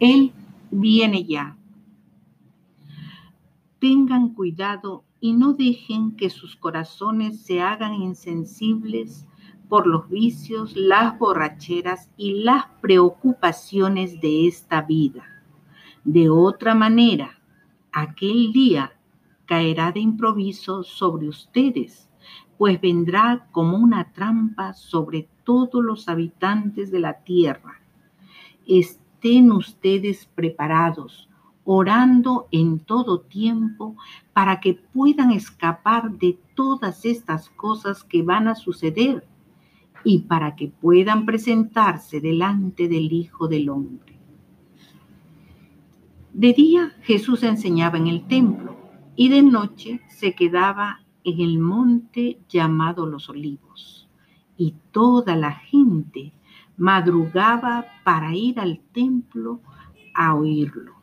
Él viene ya. Tengan cuidado y no dejen que sus corazones se hagan insensibles por los vicios, las borracheras y las preocupaciones de esta vida. De otra manera, aquel día caerá de improviso sobre ustedes, pues vendrá como una trampa sobre todos los habitantes de la tierra. Estén ustedes preparados, orando en todo tiempo para que puedan escapar de todas estas cosas que van a suceder y para que puedan presentarse delante del Hijo del Hombre. De día Jesús enseñaba en el templo y de noche se quedaba en el monte llamado Los Olivos. Y toda la gente madrugaba para ir al templo a oírlo.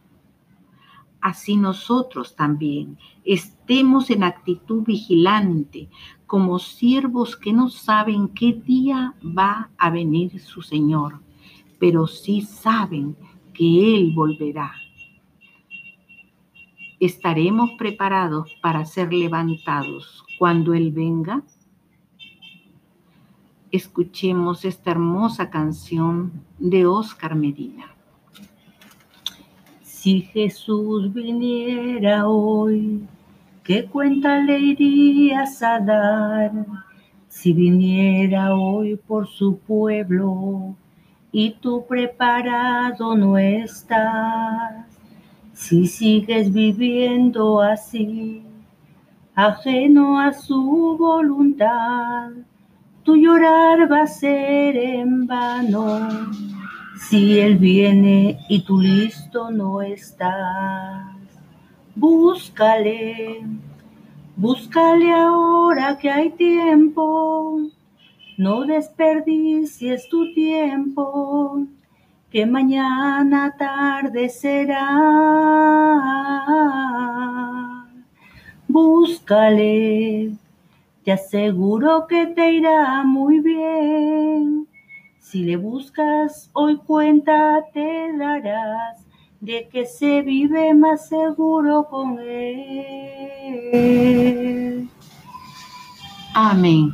Así nosotros también estemos en actitud vigilante, como siervos que no saben qué día va a venir su Señor, pero sí saben que Él volverá ¿Estaremos preparados para ser levantados cuando Él venga? Escuchemos esta hermosa canción de Oscar Medina. Si Jesús viniera hoy, ¿qué cuenta le irías a dar? Si viniera hoy por su pueblo y tú preparado no estás, si sigues viviendo así, ajeno a su voluntad, tu llorar va a ser en vano. Si Él viene y tú listo no estás, búscale, búscale ahora que hay tiempo. No desperdicies tu tiempo que mañana tarde será. Búscale, te aseguro que te irá muy bien. Si le buscas hoy cuenta te darás de que se vive más seguro con él. Amén.